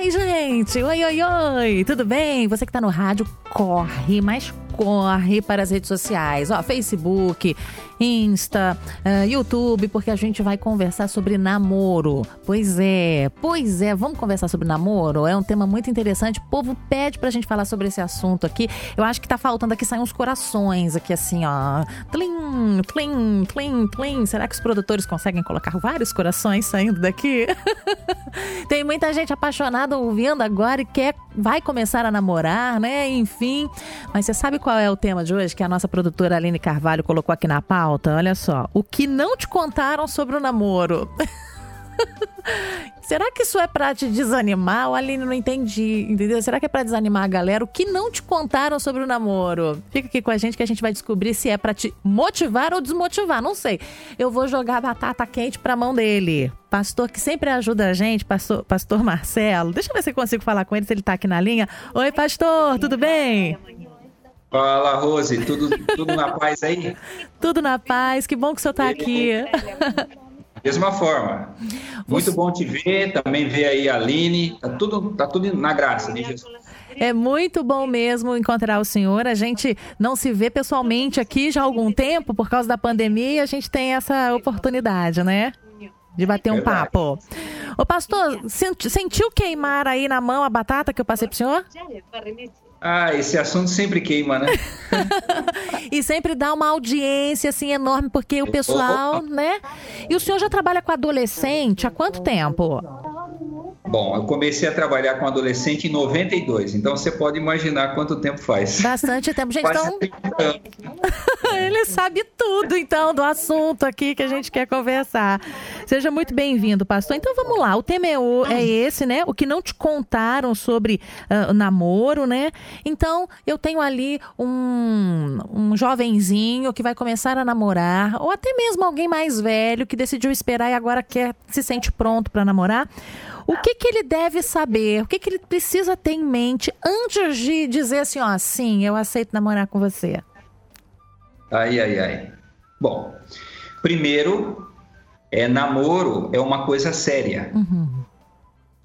bem, gente? Oi, oi, oi! Tudo bem? Você que tá no rádio, corre, mas corre para as redes sociais, ó, Facebook, Insta, uh, YouTube, porque a gente vai conversar sobre namoro. Pois é, pois é, vamos conversar sobre namoro? É um tema muito interessante. O povo pede pra gente falar sobre esse assunto aqui. Eu acho que tá faltando aqui sair uns corações aqui assim, ó. Tlim, tlim, tlim, tlim. Será que os produtores conseguem colocar vários corações saindo daqui? Tem muita gente apaixonada ouvindo agora e quer vai começar a namorar, né? Enfim. Mas você sabe qual é o tema de hoje que a nossa produtora Aline Carvalho colocou aqui na pauta? Olha só. O que não te contaram sobre o namoro. Será que isso é para te desanimar? O Aline não entendi, entendeu? Será que é para desanimar a galera? O que não te contaram sobre o namoro? Fica aqui com a gente que a gente vai descobrir se é para te motivar ou desmotivar. Não sei. Eu vou jogar batata quente pra mão dele. Pastor que sempre ajuda a gente, pastor, pastor Marcelo. Deixa eu ver se eu consigo falar com ele, se ele tá aqui na linha. Oi, pastor, tudo bem? Fala, Rose, tudo, tudo na paz aí? tudo na paz, que bom que o senhor tá aqui. Mesma forma. Muito bom te ver, também ver aí a Aline. Tá tudo, tá tudo na graça, né, Jesus? É muito bom mesmo encontrar o senhor. A gente não se vê pessoalmente aqui já há algum tempo por causa da pandemia e a gente tem essa oportunidade, né? De bater um Verdade. papo. Ô pastor, sentiu queimar aí na mão a batata que eu passei pro senhor? Ah, esse assunto sempre queima, né? e sempre dá uma audiência assim enorme, porque o pessoal, né? E o senhor já trabalha com adolescente há quanto tempo? Bom, eu comecei a trabalhar com adolescente em 92, então você pode imaginar quanto tempo faz. Bastante tempo, gente. Quase então, ele sabe tudo, então, do assunto aqui que a gente quer conversar. Seja muito bem-vindo, pastor. Então vamos lá, o tema é, é esse, né? O que não te contaram sobre uh, namoro, né? Então, eu tenho ali um, um jovenzinho que vai começar a namorar, ou até mesmo alguém mais velho que decidiu esperar e agora quer se sente pronto para namorar. O que, que ele deve saber? O que, que ele precisa ter em mente antes de dizer assim, ó, sim, eu aceito namorar com você? Ai, ai, ai. Bom, primeiro, é namoro é uma coisa séria. Uhum.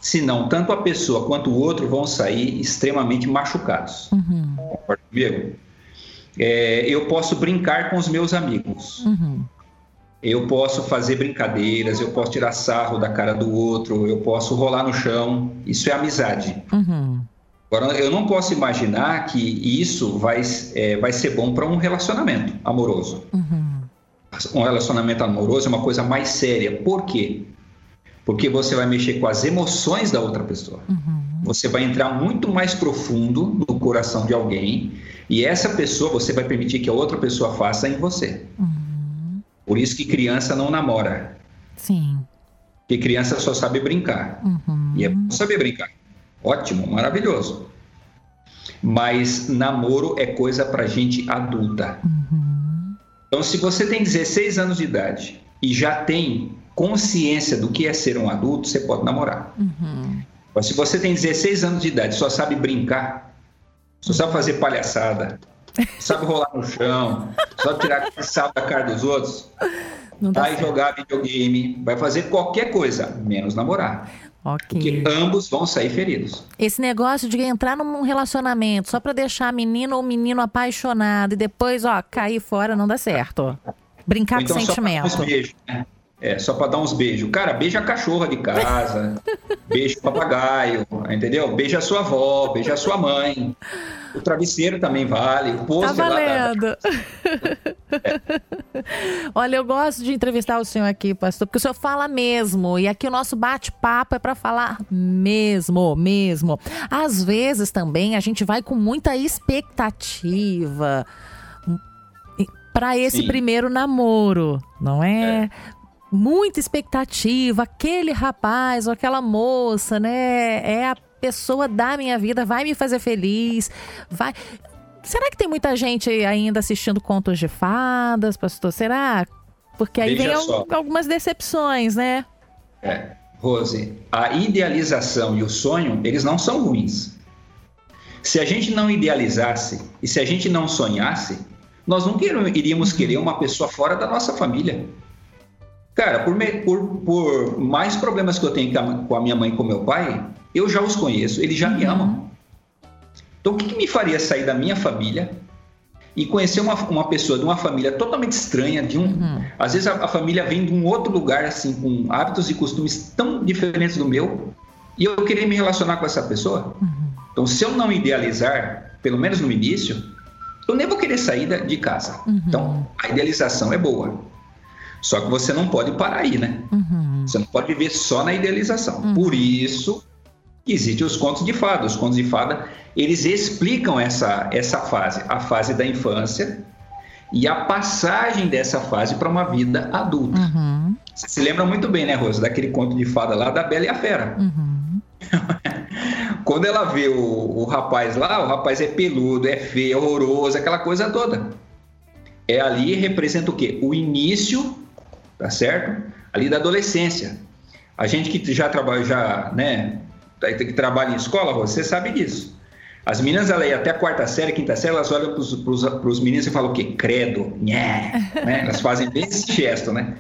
Senão, tanto a pessoa quanto o outro vão sair extremamente machucados. Uhum. Concorda comigo? É, eu posso brincar com os meus amigos. Uhum eu posso fazer brincadeiras, eu posso tirar sarro da cara do outro, eu posso rolar no chão. Isso é amizade. Uhum. Agora, eu não posso imaginar que isso vai, é, vai ser bom para um relacionamento amoroso. Uhum. Um relacionamento amoroso é uma coisa mais séria. Por quê? Porque você vai mexer com as emoções da outra pessoa. Uhum. Você vai entrar muito mais profundo no coração de alguém e essa pessoa você vai permitir que a outra pessoa faça em você. Uhum. Por isso que criança não namora. Sim. Porque criança só sabe brincar. Uhum. E é bom saber brincar. Ótimo, maravilhoso. Mas namoro é coisa para gente adulta. Uhum. Então, se você tem 16 anos de idade e já tem consciência do que é ser um adulto, você pode namorar. Uhum. Mas se você tem 16 anos de idade e só sabe brincar, só sabe fazer palhaçada, sabe rolar no chão, só tirar sal da cara dos outros, vai jogar videogame, vai fazer qualquer coisa, menos namorar. Okay. Porque ambos vão sair feridos. Esse negócio de entrar num relacionamento só para deixar a menina ou o menino apaixonado e depois, ó, cair fora não dá certo. Brincar então, com sentimento. Só beijos, né? É, só para dar uns beijos. Cara, beija a cachorra de casa, beija o papagaio, entendeu? Beija a sua avó, beija a sua mãe. O travesseiro também vale, o posto tá valendo. Lá, é. Olha, eu gosto de entrevistar o senhor aqui, pastor, porque o senhor fala mesmo. E aqui o nosso bate-papo é para falar mesmo, mesmo. Às vezes também a gente vai com muita expectativa para esse Sim. primeiro namoro, não é? é? Muita expectativa, aquele rapaz ou aquela moça, né? É a pessoa da minha vida vai me fazer feliz, vai. Será que tem muita gente ainda assistindo contos de fadas, pastor? Será? Porque aí Veja vem só. algumas decepções, né? É, Rose, a idealização e o sonho, eles não são ruins. Se a gente não idealizasse e se a gente não sonhasse, nós não iríamos querer uma pessoa fora da nossa família. Cara, por, me, por, por mais problemas que eu tenho com a minha mãe e com meu pai, eu já os conheço, eles já me uhum. amam. Então, o que, que me faria sair da minha família e conhecer uma, uma pessoa de uma família totalmente estranha, de um, uhum. às vezes a, a, família vem de um outro lugar assim com hábitos e costumes tão diferentes do meu e eu querer me relacionar com essa pessoa. Uhum. Então, se eu não idealizar, pelo menos no início, eu nem vou querer sair de casa. Uhum. Então, a idealização é boa. Só que você não pode parar aí, né? Uhum. Você não pode viver só na idealização. Uhum. Por isso existem os contos de fada. Os contos de fada, eles explicam essa, essa fase, a fase da infância e a passagem dessa fase para uma vida adulta. Uhum. Você se lembra muito bem, né, Rosa, daquele conto de fada lá da Bela e a Fera. Uhum. Quando ela vê o, o rapaz lá, o rapaz é peludo, é feio, é horroroso, aquela coisa toda. É ali representa o quê? O início, tá certo? Ali da adolescência. A gente que já trabalha, já, né, que trabalha em escola, você sabe disso. As meninas, ela até a quarta série, quinta série, elas olham para os meninos e falam o quê? Credo, né? Elas fazem bem esse gesto, né?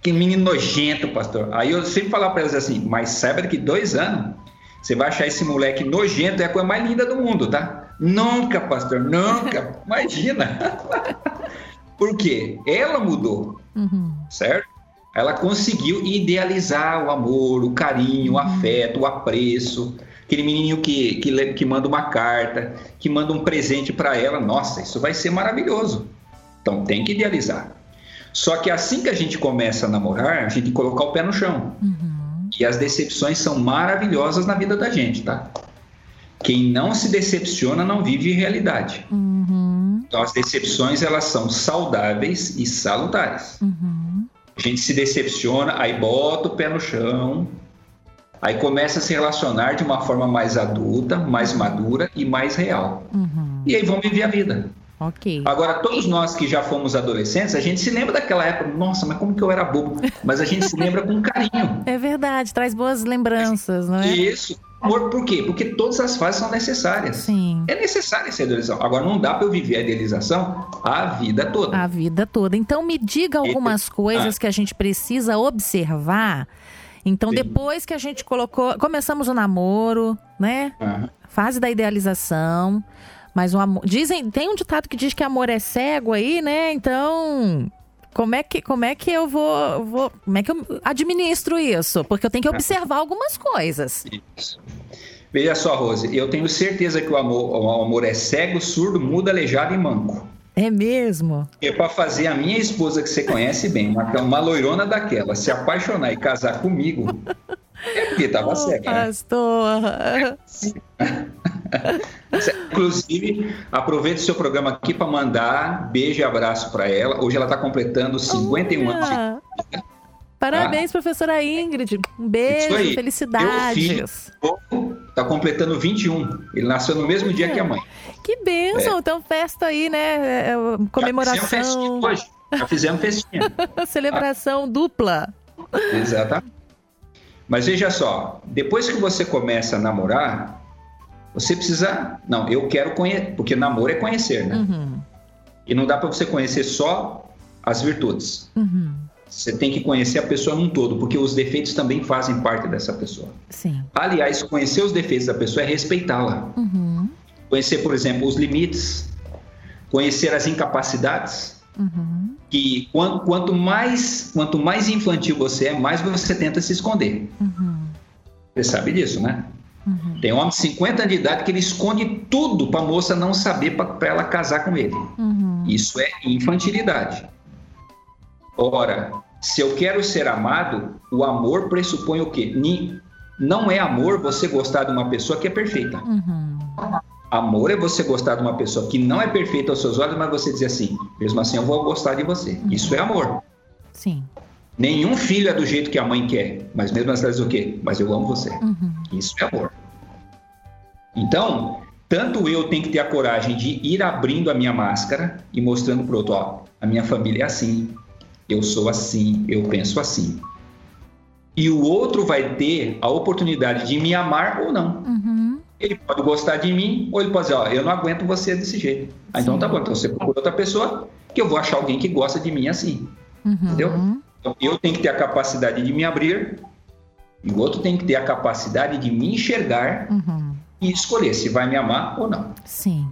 Que menino nojento, pastor. Aí eu sempre falava para elas assim, mas saiba que dois anos, você vai achar esse moleque nojento, é a coisa mais linda do mundo, tá? Nunca, pastor, nunca. Imagina. Por quê? Ela mudou, uhum. certo? Ela conseguiu idealizar o amor, o carinho, o uhum. afeto, o apreço. Aquele menininho que, que, que manda uma carta, que manda um presente para ela. Nossa, isso vai ser maravilhoso. Então tem que idealizar. Só que assim que a gente começa a namorar, a gente tem que colocar o pé no chão. Uhum. E as decepções são maravilhosas na vida da gente, tá? Quem não se decepciona não vive realidade. Uhum. Então as decepções elas são saudáveis e salutares. Uhum. A gente se decepciona, aí bota o pé no chão, aí começa a se relacionar de uma forma mais adulta, mais madura e mais real. Uhum. E aí vão viver a vida. Ok. Agora, todos nós que já fomos adolescentes, a gente se lembra daquela época, nossa, mas como que eu era bobo? Mas a gente se lembra com carinho. É verdade, traz boas lembranças, não é? Isso. Amor, por quê? Porque todas as fases são necessárias. Sim. É necessária essa idealização. Agora, não dá para eu viver a idealização a vida toda. A vida toda. Então, me diga algumas coisas ah. que a gente precisa observar. Então, Sim. depois que a gente colocou. Começamos o namoro, né? Fase da idealização. Mas o amor. Dizem, tem um ditado que diz que amor é cego aí, né? Então, como é que, como é que eu vou, vou, como é que eu administro isso? Porque eu tenho que observar algumas coisas. Isso. Veja só, Rose, eu tenho certeza que o amor, o amor é cego, surdo, mudo, aleijado e manco. É mesmo? É para fazer a minha esposa, que você conhece bem, uma, uma loirona daquela, se apaixonar e casar comigo, é porque estava oh, cega. Pastor. Né? Inclusive, aproveite o seu programa aqui para mandar beijo e abraço para ela. Hoje ela está completando 51 Olha. anos de Parabéns, ah. professora Ingrid. Um beijo, felicidades. Está completando 21. Ele nasceu no mesmo dia que a mãe. Que benção. É. Então, festa aí, né? É, é, comemoração. Já fizemos hoje. Já fizemos festinha. Celebração ah. dupla. Exatamente. Mas veja só, depois que você começa a namorar, você precisa. Não, eu quero conhecer, porque namoro é conhecer, né? Uhum. E não dá para você conhecer só as virtudes. Uhum. Você tem que conhecer a pessoa num todo, porque os defeitos também fazem parte dessa pessoa. Sim. Aliás, conhecer os defeitos da pessoa é respeitá-la. Uhum. Conhecer, por exemplo, os limites, conhecer as incapacidades. Uhum. Que quanto, quanto, mais, quanto mais infantil você é, mais você tenta se esconder. Uhum. Você sabe disso, né? Uhum. Tem um homem de 50 anos de idade que ele esconde tudo para a moça não saber para ela casar com ele. Uhum. Isso é infantilidade. Ora, se eu quero ser amado, o amor pressupõe o quê? Não é amor você gostar de uma pessoa que é perfeita. Uhum. Amor é você gostar de uma pessoa que não é perfeita aos seus olhos, mas você dizer assim, mesmo assim eu vou gostar de você. Uhum. Isso é amor. Sim. Nenhum filho é do jeito que a mãe quer, mas mesmo assim diz o quê? Mas eu amo você. Uhum. Isso é amor. Então, tanto eu tenho que ter a coragem de ir abrindo a minha máscara e mostrando para o outro, ó, a minha família é assim, eu sou assim, eu penso assim. E o outro vai ter a oportunidade de me amar ou não. Uhum. Ele pode gostar de mim, ou ele pode dizer, ó, eu não aguento você desse jeito. Ah, então tá bom, então você procura outra pessoa, que eu vou achar alguém que gosta de mim assim. Uhum. Entendeu? Então eu tenho que ter a capacidade de me abrir E o outro tem que ter a capacidade de me enxergar uhum. E escolher se vai me amar ou não. Sim.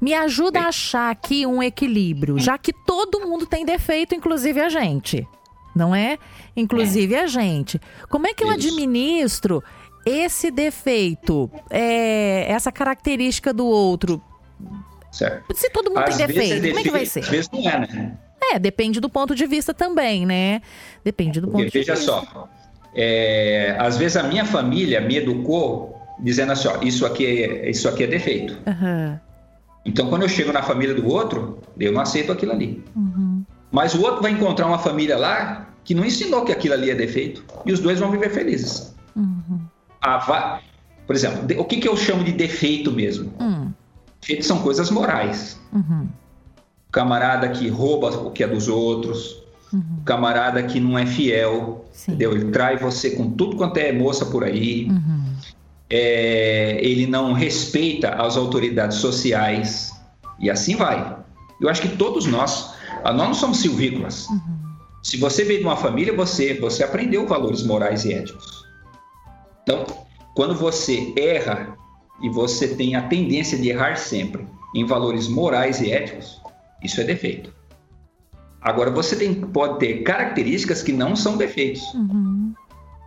Me ajuda a achar aqui um equilíbrio, já que todo mundo tem defeito, inclusive a gente. Não é? Inclusive é. a gente. Como é que eu Isso. administro esse defeito, é, essa característica do outro? Certo. Se todo mundo Às tem defeito, é como é que vai ser? Às vezes não é, né? É, depende do ponto de vista também, né? Depende do Porque, ponto de vista. Veja só, é, às vezes a minha família me educou dizendo assim, ó, isso aqui é, isso aqui é defeito. Uhum. Então, quando eu chego na família do outro, eu não aceito aquilo ali. Uhum. Mas o outro vai encontrar uma família lá que não ensinou que aquilo ali é defeito. E os dois vão viver felizes. Uhum. Va... Por exemplo, o que, que eu chamo de defeito mesmo? Uhum. Defeitos são coisas morais. Uhum. Camarada que rouba o que é dos outros, Uhum. Camarada que não é fiel, Sim. entendeu? Ele trai você com tudo quanto é moça por aí. Uhum. É, ele não respeita as autoridades sociais. E assim vai. Eu acho que todos nós, nós não somos silvícolas. Uhum. Se você veio de uma família, você, você aprendeu valores morais e éticos. Então, quando você erra e você tem a tendência de errar sempre em valores morais e éticos, isso é defeito. Agora, você tem, pode ter características que não são defeitos. Uhum.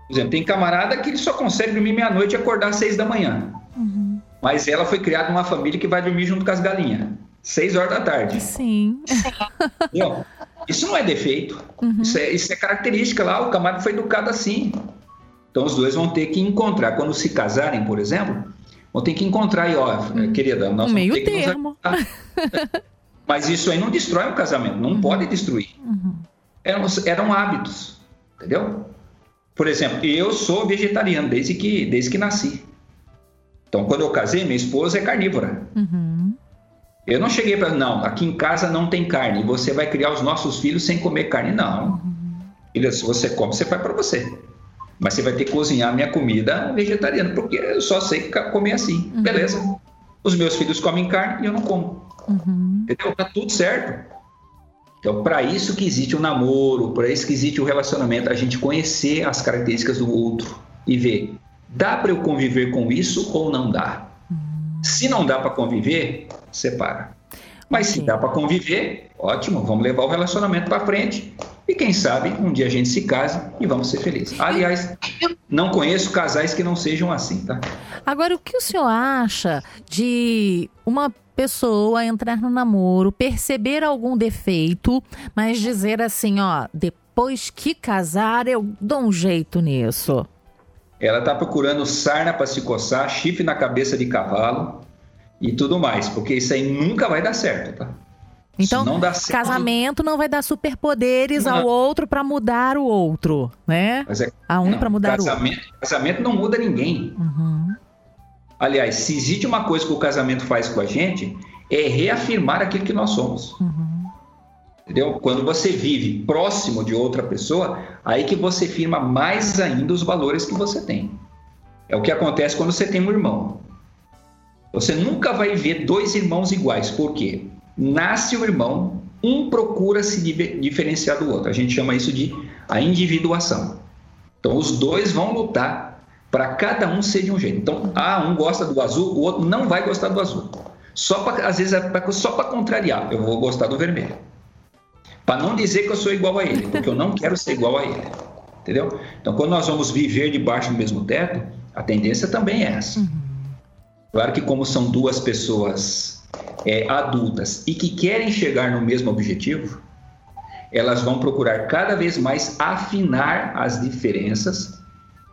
Por exemplo, tem camarada que ele só consegue dormir meia-noite e acordar às seis da manhã. Uhum. Mas ela foi criada numa família que vai dormir junto com as galinhas. Seis horas da tarde. Sim. Entendeu? Isso não é defeito. Uhum. Isso, é, isso é característica lá. O camarada foi educado assim. Então, os dois vão ter que encontrar. Quando se casarem, por exemplo, vão ter que encontrar aí, ó, uhum. querida, nós meio ter termo. Mas isso aí não destrói o casamento, não uhum. pode destruir. Uhum. Eram, eram hábitos, entendeu? Por exemplo, eu sou vegetariano desde que, desde que nasci. Então, quando eu casei, minha esposa é carnívora. Uhum. Eu não cheguei para, não, aqui em casa não tem carne, você vai criar os nossos filhos sem comer carne. Não. Uhum. Se você come, você faz para você. Mas você vai ter que cozinhar minha comida vegetariana, porque eu só sei comer assim. Uhum. Beleza. Os meus filhos comem carne e eu não como. Uhum. Entendeu? Tá tudo certo. Então, para isso que existe o namoro, para isso que existe o relacionamento, a gente conhecer as características do outro e ver, dá para eu conviver com isso ou não dá? Se não dá para conviver, separa. Mas okay. se dá para conviver, ótimo, vamos levar o relacionamento para frente e quem sabe um dia a gente se case e vamos ser felizes. Aliás, não conheço casais que não sejam assim, tá? Agora, o que o senhor acha de uma pessoa entrar no namoro, perceber algum defeito, mas dizer assim, ó, depois que casar eu dou um jeito nisso. Ela tá procurando sarna para se coçar, chifre na cabeça de cavalo e tudo mais, porque isso aí nunca vai dar certo, tá? Então, não certo, casamento não vai dar superpoderes não. ao outro para mudar o outro, né? Mas é, a um para mudar casamento, o outro. Casamento não muda ninguém. Uhum. Aliás, se existe uma coisa que o casamento faz com a gente, é reafirmar aquilo que nós somos. Uhum. Entendeu? Quando você vive próximo de outra pessoa, aí que você firma mais ainda os valores que você tem. É o que acontece quando você tem um irmão. Você nunca vai ver dois irmãos iguais. Por quê? Nasce o irmão, um procura se diferenciar do outro. A gente chama isso de a individuação. Então, os dois vão lutar para cada um ser de um jeito. Então, ah, um gosta do azul, o outro não vai gostar do azul. Só pra, às vezes é pra, só para contrariar, eu vou gostar do vermelho. Para não dizer que eu sou igual a ele, porque eu não quero ser igual a ele. Entendeu? Então, quando nós vamos viver debaixo do mesmo teto, a tendência também é essa. Uhum. Claro que, como são duas pessoas é, adultas e que querem chegar no mesmo objetivo, elas vão procurar cada vez mais afinar as diferenças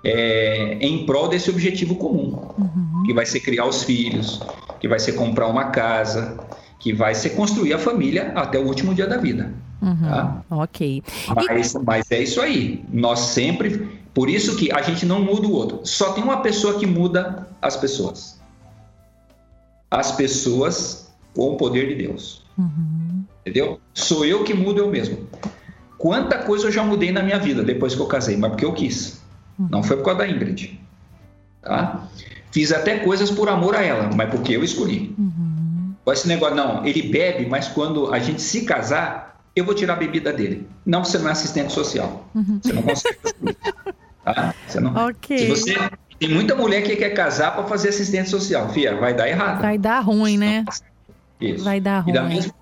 é, em prol desse objetivo comum, uhum. que vai ser criar os filhos, que vai ser comprar uma casa, que vai ser construir a família até o último dia da vida. Uhum. Tá? Ok. Mas, mas é isso aí. Nós sempre. Por isso que a gente não muda o outro. Só tem uma pessoa que muda as pessoas. As pessoas com o poder de Deus. Uhum. Entendeu? Sou eu que mudo eu mesmo. Quanta coisa eu já mudei na minha vida depois que eu casei, mas porque eu quis. Não foi por causa da Ingrid. Tá? Fiz até coisas por amor a ela, mas porque eu escolhi. Uhum. Esse negócio, não, ele bebe, mas quando a gente se casar, eu vou tirar a bebida dele. Não, você não é assistente social. Uhum. Você não consegue Tá? Você não... Ok. Se você tem muita mulher que quer casar para fazer assistente social, Fia, vai dar errado. Vai dar ruim, né? Isso. Vai dar ruim. E da mesma,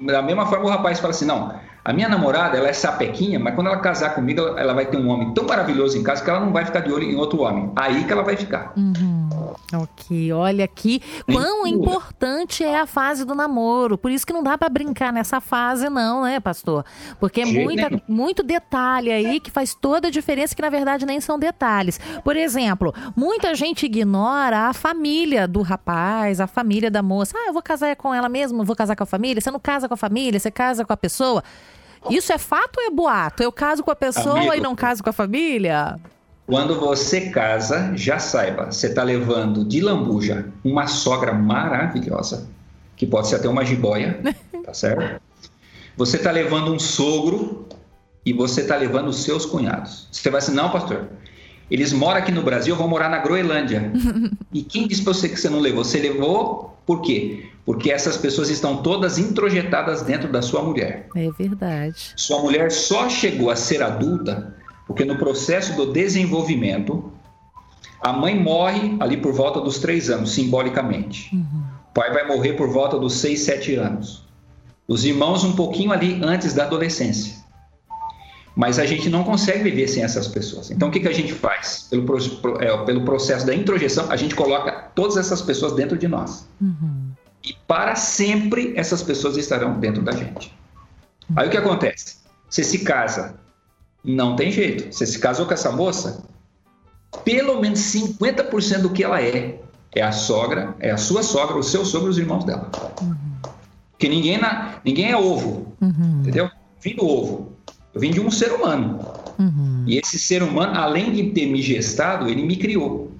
da mesma forma o rapaz fala assim, não, a minha namorada, ela é sapequinha, mas quando ela casar comigo, ela vai ter um homem tão maravilhoso em casa que ela não vai ficar de olho em outro homem. Aí que ela vai ficar. Uhum. Ok, olha aqui quão importante é a fase do namoro. Por isso que não dá para brincar nessa fase, não, né, pastor? Porque é muita, muito detalhe aí que faz toda a diferença, que na verdade nem são detalhes. Por exemplo, muita gente ignora a família do rapaz, a família da moça. Ah, eu vou casar com ela mesmo, vou casar com a família. Você não casa com a família, você casa com a pessoa. Isso é fato ou é boato? Eu caso com a pessoa Amigo, e não caso com a família? Quando você casa, já saiba, você está levando de lambuja uma sogra maravilhosa, que pode ser até uma jiboia, tá certo? Você está levando um sogro e você está levando os seus cunhados. Você vai assim, não, pastor, eles moram aqui no Brasil, vou morar na Groenlândia. e quem disse para você que você não levou? Você levou por quê? Porque essas pessoas estão todas introjetadas dentro da sua mulher. É verdade. Sua mulher só chegou a ser adulta porque no processo do desenvolvimento, a mãe morre ali por volta dos três anos, simbolicamente. Uhum. O pai vai morrer por volta dos seis, sete anos. Os irmãos um pouquinho ali antes da adolescência. Mas a gente não consegue viver sem essas pessoas. Então, o que, que a gente faz? Pelo, é, pelo processo da introjeção, a gente coloca todas essas pessoas dentro de nós. Uhum. E para sempre essas pessoas estarão dentro da gente. Aí o que acontece? Você se casa, não tem jeito. Você se casou com essa moça, pelo menos 50% do que ela é, é a sogra, é a sua sogra, o seu sogro os irmãos dela. Uhum. Porque ninguém, na, ninguém é ovo, uhum. entendeu? Vim do ovo. Eu vim de um ser humano. Uhum. E esse ser humano, além de ter me gestado, ele me criou.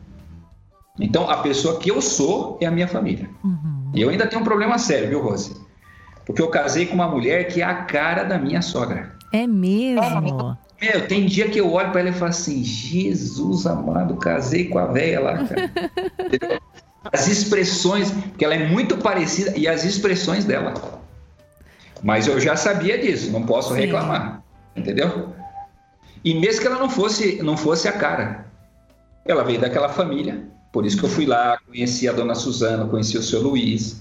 Então, a pessoa que eu sou é a minha família. Uhum. E eu ainda tenho um problema sério, viu, Rose? Porque eu casei com uma mulher que é a cara da minha sogra. É mesmo? Meu, tem dia que eu olho para ela e falo assim: Jesus amado, casei com a velha lá, cara. as expressões, que ela é muito parecida, e as expressões dela. Mas eu já sabia disso, não posso Sim. reclamar, entendeu? E mesmo que ela não fosse, não fosse a cara, ela veio daquela família, por isso que eu fui lá, conheci a dona Suzana, conheci o seu Luiz,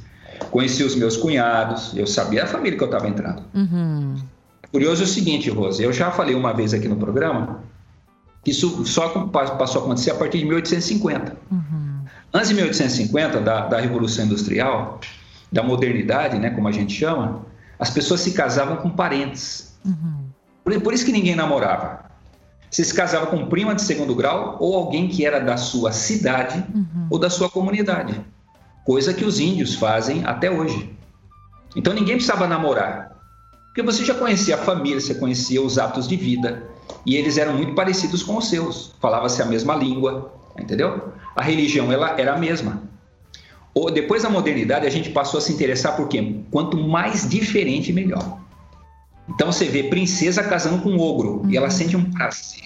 conheci os meus cunhados, eu sabia a família que eu estava entrando. Uhum. Curioso é o seguinte, Rose, eu já falei uma vez aqui no programa que isso só passou a acontecer a partir de 1850. Uhum. Antes de 1850, da, da Revolução Industrial, da modernidade, né, como a gente chama, as pessoas se casavam com parentes. Uhum. Por, por, isso que ninguém namorava. Você se casava com prima de segundo grau ou alguém que era da sua cidade uhum. ou da sua comunidade. Coisa que os índios fazem até hoje. Então ninguém precisava namorar. Porque você já conhecia a família, você conhecia os atos de vida, e eles eram muito parecidos com os seus. Falava-se a mesma língua, entendeu? A religião ela era a mesma. Ou depois da modernidade a gente passou a se interessar por quê? Quanto mais diferente, melhor. Então você vê princesa casando com um ogro uhum. e ela uhum. sente um prazer.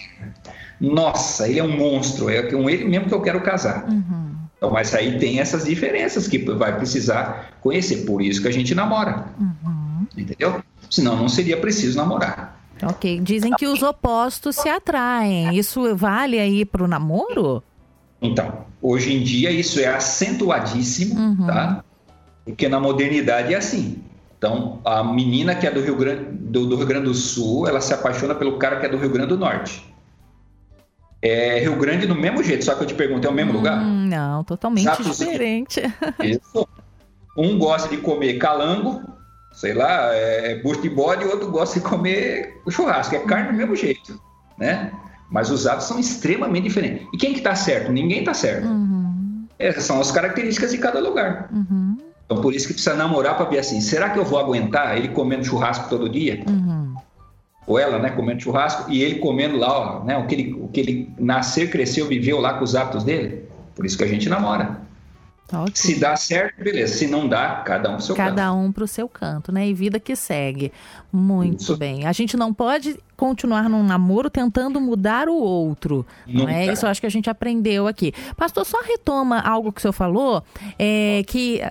Nossa, ele é um monstro, é com ele mesmo que eu quero casar. Uhum. Então, mas aí tem essas diferenças que vai precisar conhecer. Por isso que a gente namora. Uhum. Entendeu? Senão não seria preciso namorar. Ok. Dizem que os opostos se atraem. Isso vale aí para o namoro? Então, hoje em dia isso é acentuadíssimo, uhum. tá? Porque na modernidade é assim. Então, a menina que é do Rio, Grande, do, do Rio Grande do Sul, ela se apaixona pelo cara que é do Rio Grande do Norte. É Rio Grande do mesmo jeito, só que eu te pergunto, é o mesmo hum, lugar? Não, totalmente diferente. Isso. Um gosta de comer calango, sei lá, é, é bucho de bode e outro gosta de comer churrasco. É carne do mesmo jeito, né? Mas os hábitos são extremamente diferentes. E quem que tá certo? Ninguém tá certo. Uhum. Essas são as características de cada lugar. Uhum. Então, por isso que precisa namorar para ver assim, será que eu vou aguentar ele comendo churrasco todo dia? Uhum. Ou ela, né, comendo churrasco e ele comendo lá, ó, né, o que ele, o que ele nasceu, cresceu, viveu lá com os hábitos dele? Por isso que a gente namora. Okay. Se dá certo, beleza. Se não dá, cada um pro seu cada canto. Cada um pro seu canto, né? E vida que segue. Muito Isso. bem. A gente não pode continuar num namoro tentando mudar o outro. Nunca. Não é isso? Eu acho que a gente aprendeu aqui. Pastor, só retoma algo que o senhor falou, é, que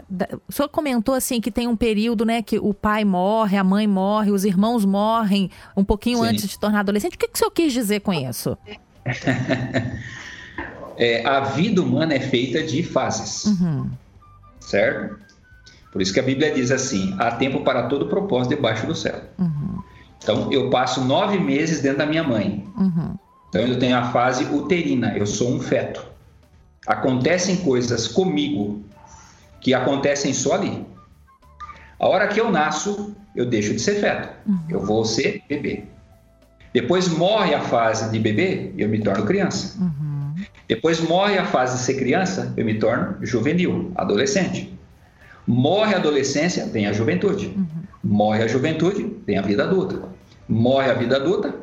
o senhor comentou assim que tem um período, né, que o pai morre, a mãe morre, os irmãos morrem um pouquinho Sim. antes de se tornar adolescente. O que, que o senhor quis dizer com isso? é, a vida humana é feita de fases, uhum. certo? Por isso que a Bíblia diz assim: há tempo para todo propósito debaixo do céu. Uhum. Então, eu passo nove meses dentro da minha mãe. Uhum. Então, eu tenho a fase uterina, eu sou um feto. Acontecem coisas comigo que acontecem só ali. A hora que eu nasço, eu deixo de ser feto, uhum. eu vou ser bebê. Depois morre a fase de bebê, eu me torno criança. Uhum. Depois morre a fase de ser criança, eu me torno juvenil, adolescente. Morre a adolescência, vem a juventude. Uhum. Morre a juventude, vem a vida adulta. Morre a vida adulta,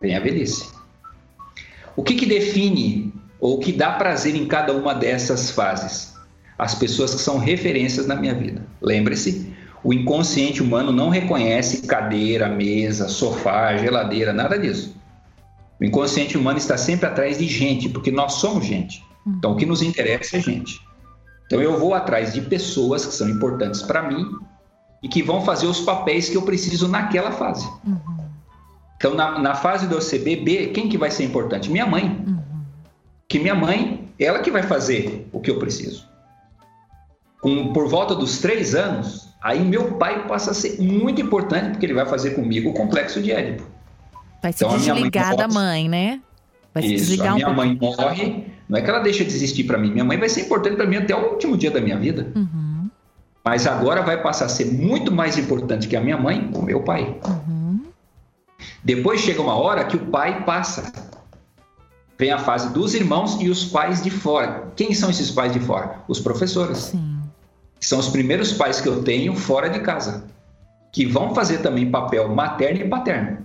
vem a velhice. O que, que define ou que dá prazer em cada uma dessas fases? As pessoas que são referências na minha vida. Lembre-se, o inconsciente humano não reconhece cadeira, mesa, sofá, geladeira, nada disso. O inconsciente humano está sempre atrás de gente, porque nós somos gente. Então, o que nos interessa é gente. Então, eu vou atrás de pessoas que são importantes para mim e que vão fazer os papéis que eu preciso naquela fase. Uhum. Então, na, na, fase do CBB, quem que vai ser importante? Minha mãe. Uhum. Que minha mãe, ela que vai fazer o que eu preciso. Com, por volta dos três anos, Aí meu pai passa a ser muito importante, porque ele vai fazer comigo o complexo de Édipo. Vai se então, desligar mãe da mãe, né? Vai se Isso, desligar a minha um mãe morre, não é que ela deixa de existir para mim, minha mãe vai ser importante para mim até o último dia da minha vida. Uhum. Mas agora vai passar a ser muito mais importante que a minha mãe, o meu pai. Uhum. Depois chega uma hora que o pai passa. Vem a fase dos irmãos e os pais de fora. Quem são esses pais de fora? Os professores. Sim são os primeiros pais que eu tenho fora de casa, que vão fazer também papel materno e paterno,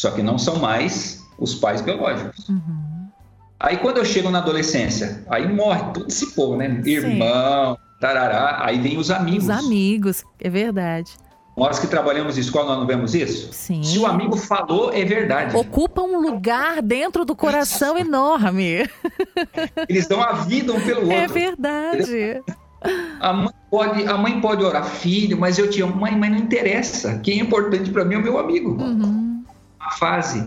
só que não são mais os pais biológicos. Uhum. Aí quando eu chego na adolescência, aí morre todo esse povo, né? Irmão, Sim. tarará, aí vem os amigos. Os amigos, é verdade. Nós que trabalhamos em escola, nós não vemos isso? Sim. Se o amigo falou, é verdade. Ocupa um lugar dentro do coração enorme. Eles dão a vida um pelo é outro. É verdade. A mãe, pode, a mãe pode orar, filho, mas eu te amo. Mãe, mas não interessa. Quem é importante para mim é o meu amigo. Uhum. Fase.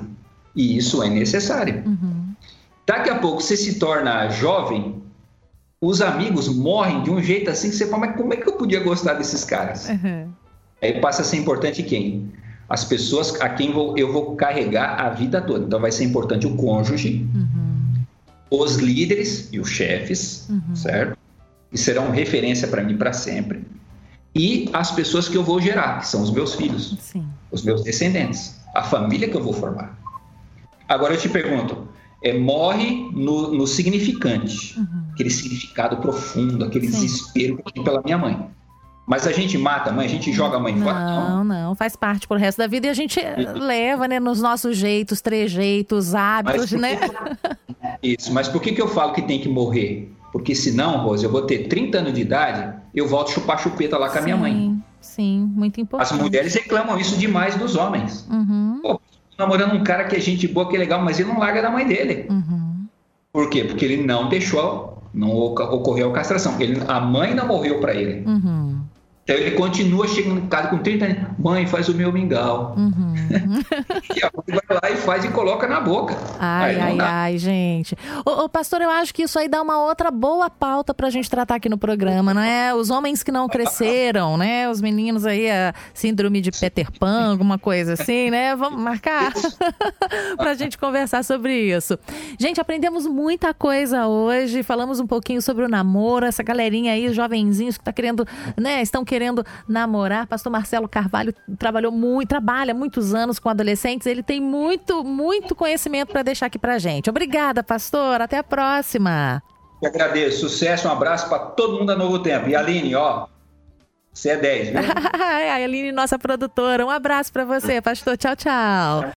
E isso é necessário. Uhum. Daqui a pouco você se torna jovem, os amigos morrem de um jeito assim que você fala, mas como é que eu podia gostar desses caras? Uhum. Aí passa a ser importante quem? As pessoas a quem vou, eu vou carregar a vida toda. Então vai ser importante o cônjuge, uhum. os líderes e os chefes, uhum. certo? que serão referência para mim para sempre, e as pessoas que eu vou gerar, que são os meus filhos, Sim. os meus descendentes, a família que eu vou formar. Agora eu te pergunto, é, morre no, no significante, uhum. aquele significado profundo, aquele Sim. desespero que eu pela minha mãe. Mas a gente mata a mãe, a gente joga a mãe não, fora? Não, não, faz parte pro resto da vida e a gente leva, né, nos nossos jeitos, trejeitos, hábitos, né? Isso, mas por que, que eu falo que tem que morrer? Porque senão, Rose, eu vou ter 30 anos de idade, eu volto chupar chupeta lá com a minha mãe. Sim, muito importante. As mulheres reclamam isso demais dos homens. Uhum. Namorando um cara que é gente boa, que é legal, mas ele não larga da mãe dele. Uhum. Por quê? Porque ele não deixou, não ocorreu a castração. Ele, a mãe não morreu para ele. Uhum. Então ele continua chegando em casa com 30 anos, mãe, faz o meu mingau. Uhum. e a mãe vai lá e faz e coloca na boca. Ai, ai, ai, gente. Ô, ô, pastor, eu acho que isso aí dá uma outra boa pauta pra gente tratar aqui no programa, né? Os homens que não cresceram, né? Os meninos aí, a síndrome de Peter Pan, alguma coisa assim, né? Vamos marcar pra gente conversar sobre isso. Gente, aprendemos muita coisa hoje, falamos um pouquinho sobre o namoro, essa galerinha aí, jovenzinhos que tá querendo, né? Estão querendo namorar. Pastor Marcelo Carvalho trabalhou muito, trabalha muitos anos com adolescentes. Ele tem muito, muito conhecimento para deixar aqui para gente. Obrigada, pastor. Até a próxima. Eu agradeço. Sucesso, um abraço para todo mundo a Novo Tempo. E Aline, ó, você é 10, viu? a Aline, nossa produtora. Um abraço para você, pastor. Tchau, tchau.